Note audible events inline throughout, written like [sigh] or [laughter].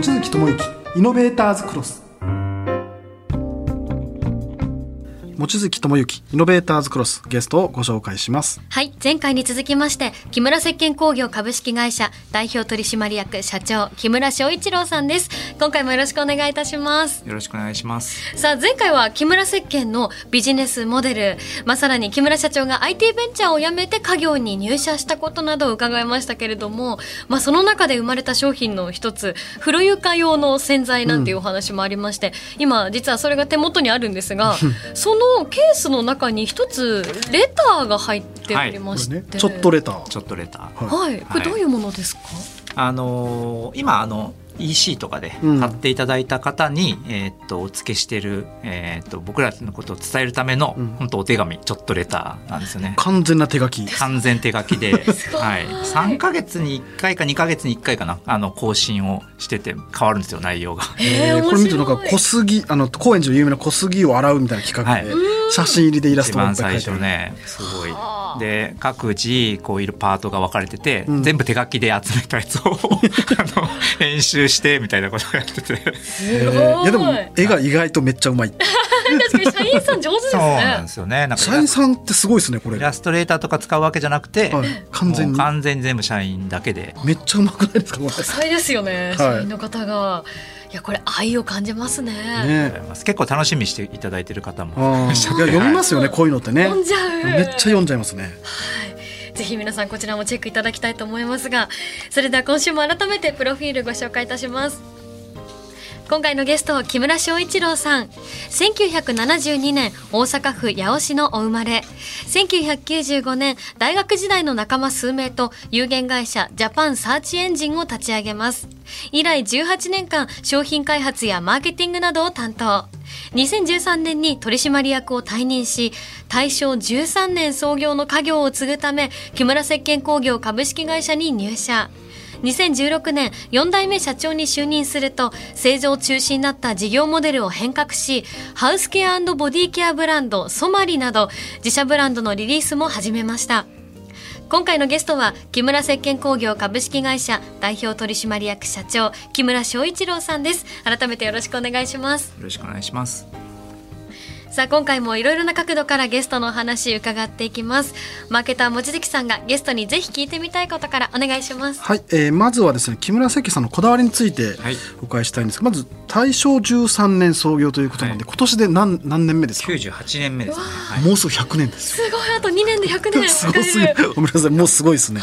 望月智之イノベーターズクロス。望月智之イノベーターズクロスゲストをご紹介します。はい前回に続きまして木村石鹸工業株式会社代表取締役社長木村翔一郎さんです。今回もよろしくお願いいたします。よろしくお願いします。さあ前回は木村石鹸のビジネスモデルまあさらに木村社長が IT ベンチャーを辞めて家業に入社したことなどを伺いましたけれどもまあその中で生まれた商品の一つ風呂床用の洗剤なんていうお話もありまして、うん、今実はそれが手元にあるんですが [laughs] そのケースの中に一つレターが入っておりまして、はい。ね、ちょっとレター。ちょっとレター。はい、これどういうものですか、あのー、今あの EC とかで買っていただいた方に、うん、えっとお付けしてる、えー、っと僕らのことを伝えるための、うん、本当お手紙ちょっとレターなんですよね。完全な手書き。完全手書きで、[laughs] はい、3か月に1回か2か月に1回かなあの更新をしてて変わるんですよ内容が。えー、これ見るとなんか小杉あの高円寺の有名な小杉を洗うみたいな企画で、はい、写真入りでイラストが最初ねすごい。で各自こういるパートが分かれてて、うん、全部手書きで集めたやつを [laughs] あの編集してみたいなことをやってて。すごい、いやでも絵が意外とめっちゃうまい。確かに社員さん上手ですね。そうなんですよね。なんか社員さんってすごいですねこれ。イラストレーターとか使うわけじゃなくて、はい、完全に。完全に全部社員だけで。めっちゃうまくないですかこれ。多彩ですよね、はい、社員の方がいやこれ愛を感じますね。ね。結構楽しみしていただいてる方も。[laughs] いや読みますよねこういうのってね。読んじゃう。めっちゃ読んじゃいますね。はい。ぜひ皆さんこちらもチェックいただきたいと思いますがそれでは今週も改めてプロフィールご紹介いたします今回のゲスト木村翔一郎さん。1972年大阪府八尾市のお生まれ。1995年大学時代の仲間数名と有限会社ジャパンサーチエンジンを立ち上げます。以来18年間商品開発やマーケティングなどを担当。2013年に取締役を退任し大正13年創業の家業を継ぐため木村石鹸工業株式会社に入社。2016年4代目社長に就任すると製造中心になった事業モデルを変革しハウスケアボディケアブランドソマリなど自社ブランドのリリースも始めました。今回のゲストは木村石鹸工業株式会社代表取締役社長木村翔一郎さんです。改めてよろしくお願いします。よろしくお願いします。さあ今回もいろいろな角度からゲストのお話伺っていきます。マーケター望月さんがゲストにぜひ聞いてみたいことからお願いします。はい、えー、まずはですね木村関さんのこだわりについてお伺いしたいんですが、はい、まず大正13年創業ということなんで、はい、今年で何何年目ですか？98年目ですね、はい、もうすぐ100年ですすごいあと2年で100年。すごすぎごめんなさいもうすごいですね、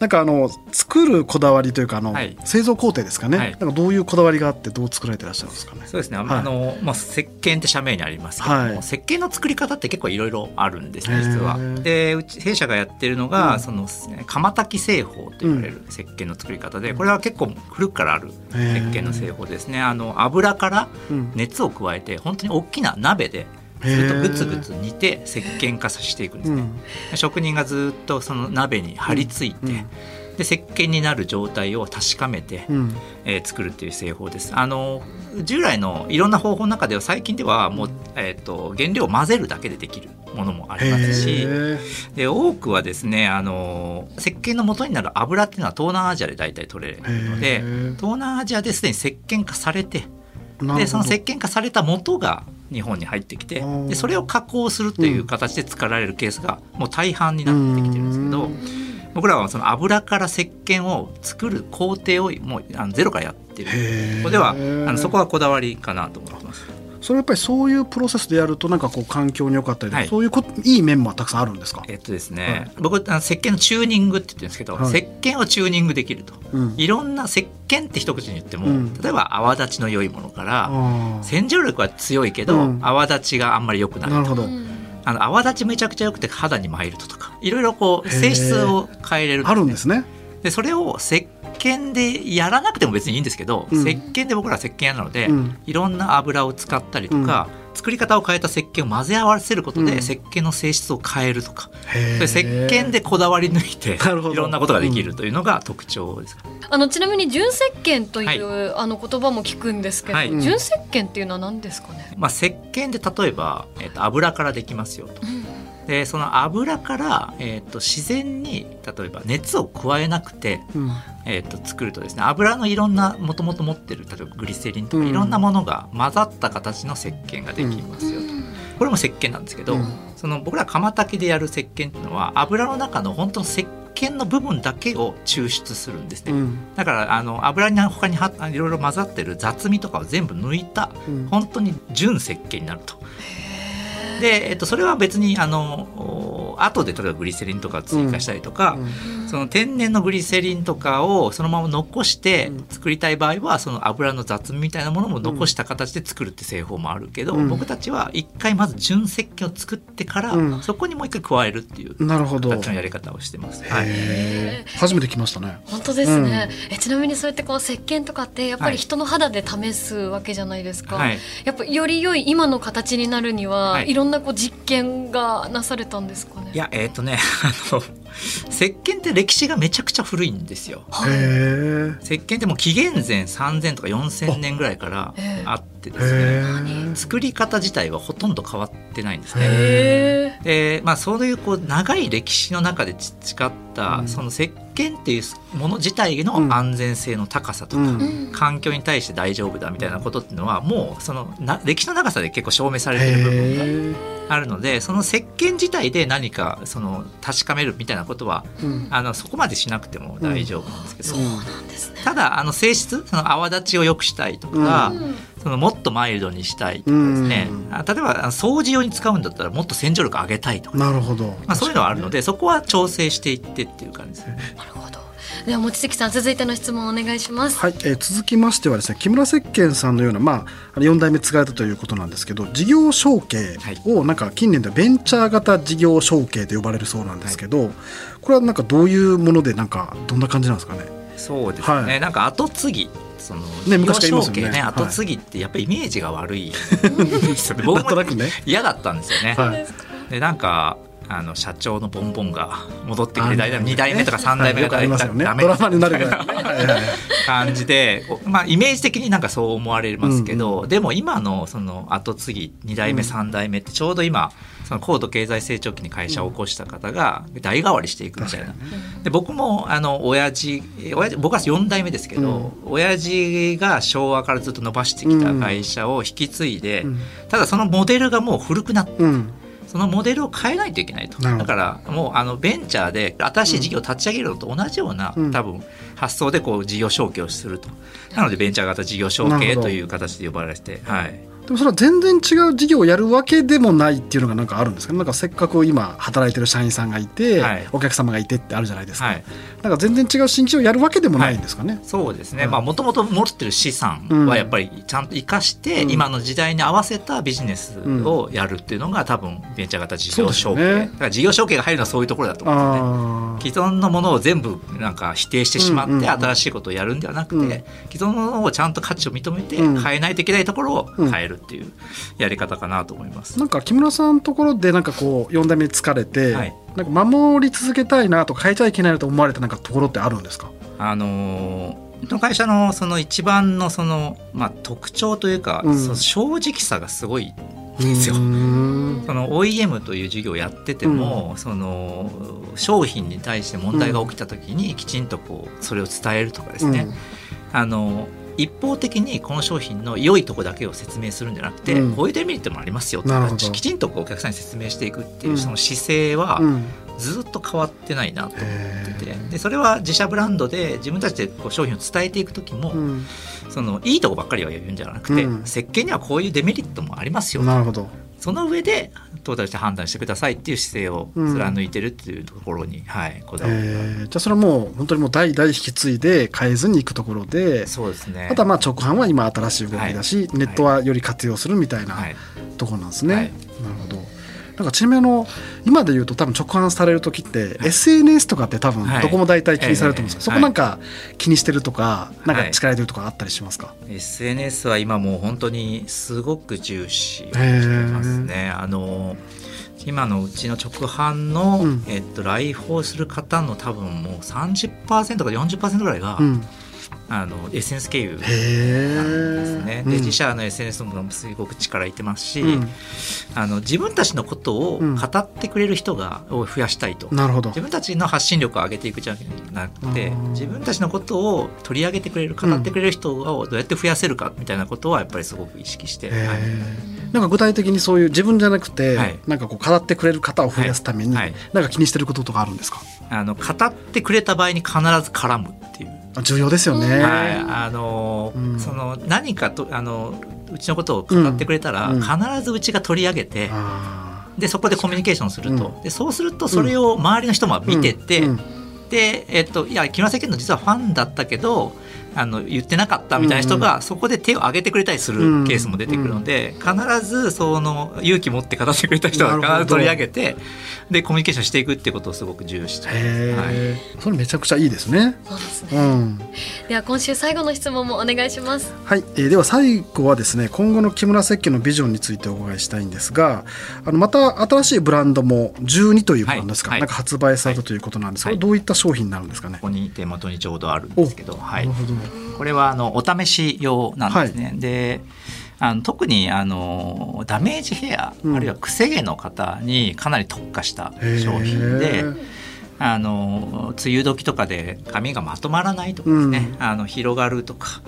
なんかあの作るこだわりというかあの、製造工程ですかね、なんかどういうこだわりがあってどう作られてらっしゃるんですかね？そうですね、あのまあ石鹸って社名にありますけども、石鹸の作り方って結構いろいろあるんですね実は。でうち弊社がやってるのが、うん、その釜炊き製法と言われる石鹸の作り方で、これは結構古くからある石鹸の製法ですね。あの油から熱を加えて本当に大きな鍋でそれとグツグツ煮て石鹸化させていくんですね、うん、職人がずっとその鍋に張り付いて、うん。うん、で石鹸になる状態を確かめて、うん、えー、作るっていう製法です。あの従来のいろんな方法の中では最近ではもう、えーと、原料を混ぜるだけでできるものもありますしで多くはですねあの石鹸の元になる油っていうのは東南アジアで大体取れるので東南アジアですでに石鹸化されてでその石鹸化された元が日本に入ってきてでそれを加工するという形で作られるケースがもう大半になってきてるんですけど。僕らはその油から石鹸を作る工程をもうあのゼロからやってる。ここではあのそこはこだわりかなと思ってます。それやっぱりそういうプロセスでやるとなんかこう環境に良かったりとか、はい、そういうこいい面もたくさんあるんですか？えっとですね、はい、僕あの石鹸のチューニングって言ってるんですけど、はい、石鹸をチューニングできると、うん、いろんな石鹸って一口に言っても、うん、例えば泡立ちの良いものから洗浄力は強いけど、うん、泡立ちがあんまり良くないと。なるほどあの泡立ちめちゃくちゃ良くて肌にマイルドとかいろいろこう性質を変えれる、ね、あるんですね。でそれを石鹸でやらなくても別にいいんですけど、うん、石鹸で僕ら石鹸屋なので、うん、いろんな油を使ったりとか、作り方を変えた石鹸を混ぜ合わせることで、石鹸の性質を変えるとか。石鹸でこだわり抜いて [laughs] いろんなことができるというのが特徴です、あのちなみに純石鹸という、はい、あの言葉も聞くんですけど、はい、純石鹸っていうのは何ですかね、まあ、石鹸で例えば、えーと、油からできますよと。ででその油から、えーと、自然に例えば熱を加えなくて、うん、えーと、作るとですね油のいろんなもともと持ってる例えばグリセリンとかいろんなものが混ざった形の石鹸ができますよと。これも石鹸なんですけど、その僕ら釜炊きでやる石鹸っていうのは油の中の本当の石鹸の部分だけを抽出するんですね、うん、だからあの油に他にはいろいろ混ざってる雑味とかを全部抜いた、うん、本当に純石鹸になると。で、えっと、それは別にあの後で例えばグリセリンとか追加したりとか、うん、その天然のグリセリンとかをそのまま残して作りたい場合はその油の雑味みたいなものも残した形で作るって製法もあるけど、うん、僕たちは一回まず純石鹸を作ってから、うん、そこにもう一回加えるっていう形のやり方をしてます。はい、初めて来ましたね。本当ですね。えちなみにそうやってこう石鹸とかってやっぱり人の肌で試すわけじゃないですか。はい、やっぱより良い今の形になるには、はい、いろんなこう実験がなされたんですか？ね。いやえっ、ー、とね [laughs] あの石鹸って歴史がめちゃくちゃ古いんですよ。石鹸ってもう紀元前3000とか4000年ぐらいからあってですね。作り方自体はほとんど変わってないんですね。でまあそういうこう長い歴史の中で培った、その石鹸っていうもの自体の安全性の高さとか、うん、環境に対して大丈夫だみたいなことっていうのはもうそのな歴史の長さで結構証明されてる部分があるのでその石鹸自体で何かその確かめるみたいなことは、うん、あのそこまでしなくても大丈夫なんですけど、ただあの性質その泡立ちを良くしたいとか、そのもっとマイルドにしたいとかですね、例えば掃除用に使うんだったらもっと洗浄力上げたいとか、なるほど、まあ、そういうのはあるのでそこは調整していってっていう感じですね。なるほどでは望月さん続いての質問お願いします。はい、えー、続きましてはですね木村石鹸さんのようなまあ4代目継がれたということなんですけど事業承継をなんか近年ではベンチャー型事業承継と呼ばれるそうなんですけど、はい、これはなんかどういうものでなんかどんな感じなんですかね？そうですね、はい、なんか後継ぎそのね昔承継ねね後継ぎってやっぱりイメージが悪いですよね。僕も嫌だったんですよね。はい、でなんかあの社長のボンボンが戻ってくる代2代目とか3代目がダメドラマになる感じで、まあ、イメージ的になんかそう思われますけど、でも今のその後継ぎ2代目3代目ってちょうど今その高度経済成長期に会社を起こした方が代替わりしていくみたいな。で僕もあの親父親父僕は4代目ですけど、うん、親父が昭和からずっと伸ばしてきた会社を引き継いで、ただそのモデルがもう古くなって。そのモデルを変えないといけないと。だからもうあのベンチャーで新しい事業を立ち上げるのと同じような、うん、多分発想でこう事業承継をすると。なのでベンチャー型事業承継という形で呼ばれてはいでもそれは全然違う事業をやるわけでもないっていうのがなんかあるんですか？なんかせっかく今働いてる社員さんがいて、はい、お客様がいてってあるじゃないですか、はい、なんか全然違う新規をやるわけでもないんですかね、はい、そうですね。もともと持ってる資産はやっぱりちゃんと生かして、うん、今の時代に合わせたビジネスをやるっていうのが多分ベンチャー型事業承継、ね、だから事業承継が入るのはそういうところだと思うんですね。既存のものを全部なんか否定してしまって新しいことをやるんではなくて、うん。うん、既存のものをちゃんと価値を認めて変えないといけないところを変えるっていうやり方かなと思います。なんか木村さんのところでなんかこう4代目疲れて、はい、なんか守り続けたいなと変えちゃいけないなと思われたなんかところってあるんですか？あのー、の会社のその一番のその、まあ、特徴というか、うん、正直さがすごいですよ。その OEM という事業をやってても、うん、その商品に対して問題が起きた時にきちんとこうそれを伝えるとかですね、うん、あの一方的にこの商品の良いとこだけを説明するんじゃなくて、うん、こういうデメリットもありますよと。きちんとこうお客さんに説明していくっていうその姿勢はずっと変わってないなと思ってて。でそれは自社ブランドで自分たちでこう商品を伝えていく時も、うん、そのいいとこばっかりは言うんじゃなくて、うん、設計にはこういうデメリットもありますよなるほどその上でトータルして判断してくださいっていう姿勢を貫いてるっていうところに、うん、はいこだわり、えー、じゃあそれはもう本当にもう代々引き継いで変えずにいくところでそうですね。あとはまあ直販は今新しい動きだし、はい、ネットはより活用するみたいなところなんですね、はい、なるほどなんかちなみにあの今で言うと多分直販される時って、はい、SNS とかって多分どこも大体気にされると思うんですけど、そこなんか気にしてるとかなんか力入れるとかあったりしますか、SNS は今もう本当にすごく重視してますね。あの今のうちの直販の、うん、えっと、来訪する方の多分もう30%か40%ぐらいが、うんあの SNS 経由なんですね。で自社の SNS もすごく力入ってますし、うん、あの自分たちのことを語ってくれる人がを増やしたいと、なるほど。自分たちの発信力を上げていくじゃなくて自分たちのことを取り上げてくれる語ってくれる人をどうやって増やせるかみたいなことはやっぱりすごく意識して。はい。なんか具体的にそういう自分じゃなくて、はい、なんかこう語ってくれる方を増やすために、はい、なんか気にしてることとかあるんですか？あの語ってくれた場合に必ず絡む重要ですよね。はい、あの、うん、その何かとあのうちのことを語ってくれたら、うん、必ずうちが取り上げて、でそこでコミュニケーションすると、でそうするとそれを周りの人も見てて、でえっといや木村世間の実はファンだったけど。あの言ってなかったみたいな人がそこで手を挙げてくれたりするケースも出てくるので、必ずその勇気持って語ってくれた人が必ず取り上げてでコミュニケーションしていくってことをすごく重要視してます、はい、それめちゃくちゃいいですね。そうですね、うん、では今週最後の質問もお願いします。はい、えー、では最後はですね今後の木村設計のビジョンについてお伺いしたいんですがあのまた新しいブランドも12ということなんですか、はい、なんか発売されたということなんですが、はい、どういった商品になるんですかね？ここに手元にちょうどあるんですけど、はい、なるほどこれはあのお試し用なんですね。はい、であの特にあのダメージヘア、うん、あるいはくせ毛の方にかなり特化した商品で。あの梅雨時とかで髪がまとまらないとかですね、うん、あの広がるとか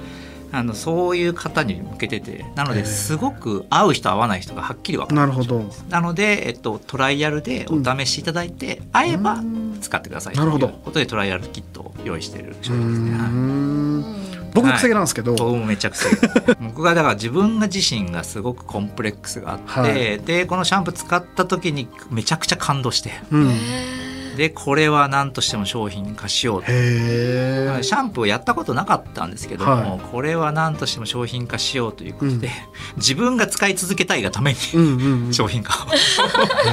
あのそういう方に向けててなのですごく合う人合わない人がはっきり分かるなるほど。なので、えっと、トライアルでお試しいただいて、うん、合えば使ってくださいということでトライアルキットを用意している商品ですね。はい僕くせ毛なんですけど、はい、僕もめちゃくちゃ [laughs] 僕がだから自分が自身がすごくコンプレックスがあって、はい、でこのシャンプー使った時にめちゃくちゃ感動して、うん、でこれは何としても商品化しようと。シャンプーをやったことなかったんですけども、はい、これは何としても商品化しようということで、うん、自分が使い続けたいがために、うんうんうん、[laughs] 商品化を。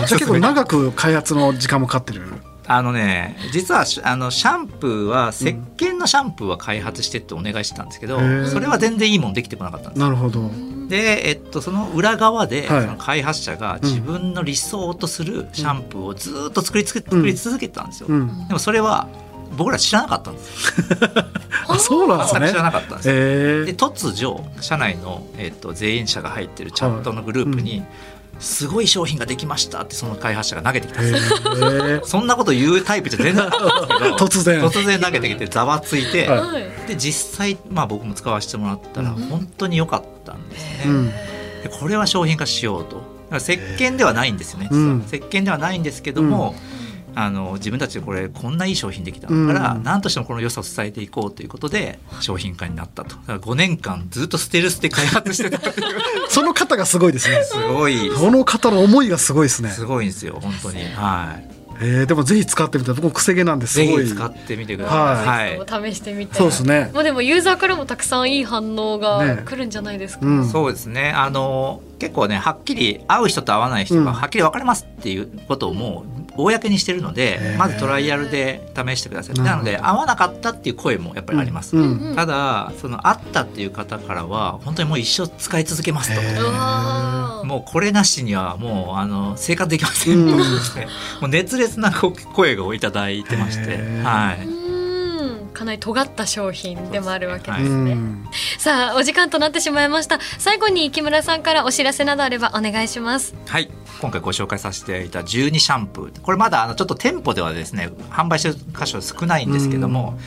結構長く開発の時間もかかってるあのね実はあのシャンプーは石鹸のシャンプーは開発してってお願いしてたんですけど、うん、それは全然いいもんできてこなかったんですなるほど。で、えっと、その裏側で、その開発者が自分の理想とするシャンプーをずっと作り作り続けてたんですよ、うん、でもそれは僕ら知らなかったんです [laughs] あそうなんですね。知らなかったんです、えー、で突如社内の、えっと、全員者が入ってるチャットのグループに、すごい商品ができましたってその開発者が投げてきたんですよ。[laughs] そんなこと言うタイプじゃ全然なかったんですけど [laughs] 突然突然投げてきてざわついて、はい、で実際まあ僕も使わせてもらったら本当に良かったんですね。でこれは商品化しようと。石鹸ではないんですよね、実は。石鹸ではないんですけども、うんあの自分たちでこれこんないい商品できたから、うん、何としてもこの良さを伝えていこうということで商品化になったと。だから5年間ずっとステルスで開発してた。[laughs] その方がすごいですね。すごい。その方の思いがすごいですね。すごいんですよ本当に。はい。えー、でもぜひ使ってみて僕もくせ毛なんです。ごい。使ってみてください、はい、試してみて。そうですね。まあでもユーザーからもたくさんいい反応が来るんじゃないですか、ねうん、そうですね。あの結構ねはっきり合う人と合わない人がはっきり分かれますっていうことをもう公にしてるのでまずトライアルで試してください。なので合わなかったっていう声もやっぱりあります、うん。うん、ただその合ったっていう方からは本当にもう一生使い続けますと。もうこれなしにはもうあの生活できません。と、うん、[laughs] もう熱烈な声をいただいてまして。はい。かなり尖った商品でもあるわけですね、はい、さあお時間となってしまいました。最後に木村さんからお知らせなどあればお願いします。はい。今回ご紹介させていた12シャンプー。これまだあのちょっと店舗ではですね販売してる箇所少ないんですけども、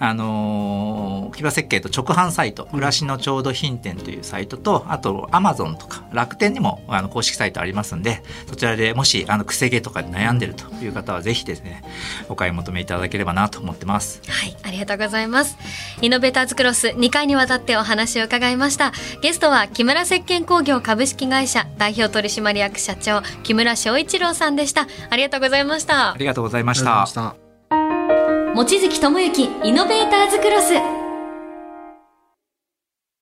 あの木場設計と直販サイト暮らしのちょうど品店というサイトとあとアマゾンとか楽天にもあの公式サイトありますんでそちらでもしあのくせ毛とかで悩んでるという方はぜひですねお買い求めいただければなと思ってます。はいありがとうございます。イノベーターズクロス2回にわたってお話を伺いました。ゲストは木村石鹸工業株式会社代表取締役社長木村翔一郎さんでした。ありがとうございました。ありがとうございました望月智之イノベーターズクロス。